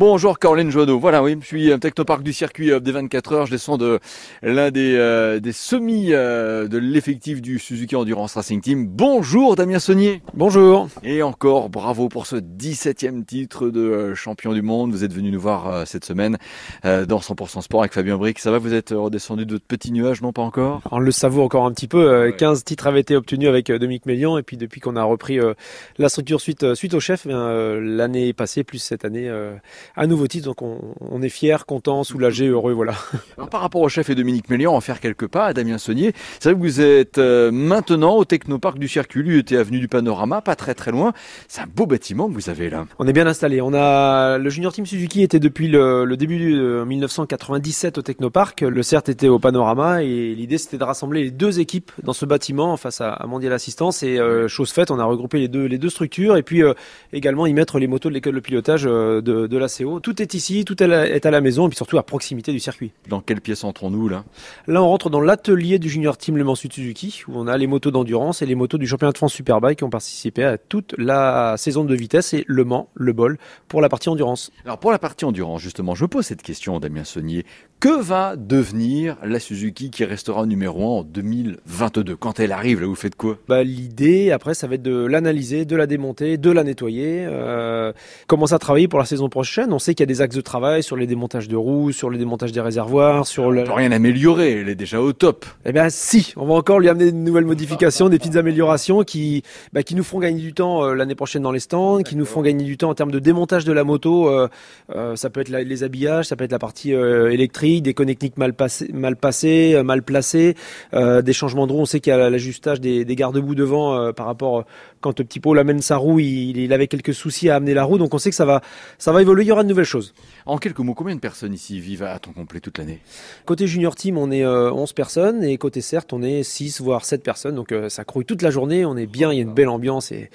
Bonjour Caroline Joanneau. Voilà, oui, je suis un technoparc du circuit des 24 heures. Je descends de l'un des, euh, des semis euh, de l'effectif du Suzuki Endurance Racing Team. Bonjour Damien Saunier. Bonjour. Et encore bravo pour ce 17e titre de euh, champion du monde. Vous êtes venu nous voir cette semaine dans 100% Sport avec Fabien Bric. Ça va, vous êtes redescendu de votre petit nuage, non pas encore? On le savoure encore un petit peu. 15 titres avaient été obtenus avec Dominique Mélian et puis depuis qu'on a repris la structure suite, suite au chef, eh l'année passée plus cette année un nouveau titre, donc on, est fier, content, soulagé, heureux, voilà. Alors, par rapport au chef et Dominique Mélian, en faire quelques pas à Damien Saunier, c'est vrai que vous êtes euh, maintenant au Technoparc du Circuit, lui était avenue du Panorama, pas très très loin. C'est un beau bâtiment que vous avez là. On est bien installé. On a le Junior Team Suzuki était depuis le, début de 1997 au Technoparc. Le CERT était au Panorama et l'idée c'était de rassembler les deux équipes dans ce bâtiment face à, Mondial Assistance et euh, chose faite, on a regroupé les deux les deux structures et puis euh, également y mettre les motos de l'école de pilotage de, de la tout est ici, tout est à la maison et puis surtout à proximité du circuit. Dans quelle pièce entrons-nous là? Là, on rentre dans l'atelier du Junior Team Le Mans Suzuki où on a les motos d'endurance et les motos du championnat de France Superbike qui ont participé à toute la saison de vitesse et Le Mans, le bol pour la partie endurance. Alors pour la partie endurance, justement, je pose cette question Damien Saunier. Que va devenir la Suzuki qui restera numéro 1 en 2022 Quand elle arrive, là, vous faites quoi? Bah, L'idée, après, ça va être de l'analyser, de la démonter, de la nettoyer, euh, commencer à travailler pour la saison prochaine. On sait qu'il y a des axes de travail sur les démontages de roues, sur les démontages des réservoirs, sur on le... peut rien améliorer, elle est déjà au top. Eh bien si, on va encore lui amener de nouvelles modifications, des petites améliorations qui, bah, qui nous feront gagner du temps euh, l'année prochaine dans les stands, qui nous feront gagner du temps en termes de démontage de la moto. Euh, euh, ça peut être les habillages, ça peut être la partie électrique des connectiques mal passés, mal euh, euh, des changements de roue. On sait qu'il y a l'ajustage des, des garde-boue devant euh, par rapport quand le petit Paul amène sa roue, il, il, avait quelques soucis à amener la roue. Donc on sait que ça va, ça va évoluer. Il y aura de nouvelles choses. En quelques mots, combien de personnes ici vivent à temps complet toute l'année? Côté junior team, on est 11 personnes et côté CERT, on est 6 voire 7 personnes. Donc ça crouille toute la journée. On est bien, il y a une belle ambiance et,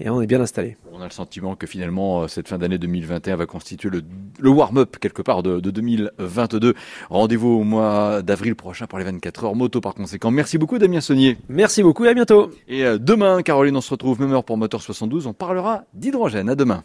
et on est bien installé. On a le sentiment que finalement cette fin d'année 2021 va constituer le, le warm-up quelque part de, de 2022. Rendez-vous au mois d'avril prochain pour les 24 heures moto par conséquent. Merci beaucoup Damien Saunier. Merci beaucoup et à bientôt. Et euh, demain, Caroline, on se retrouve même heure pour Moteur 72. On parlera d'hydrogène. À demain.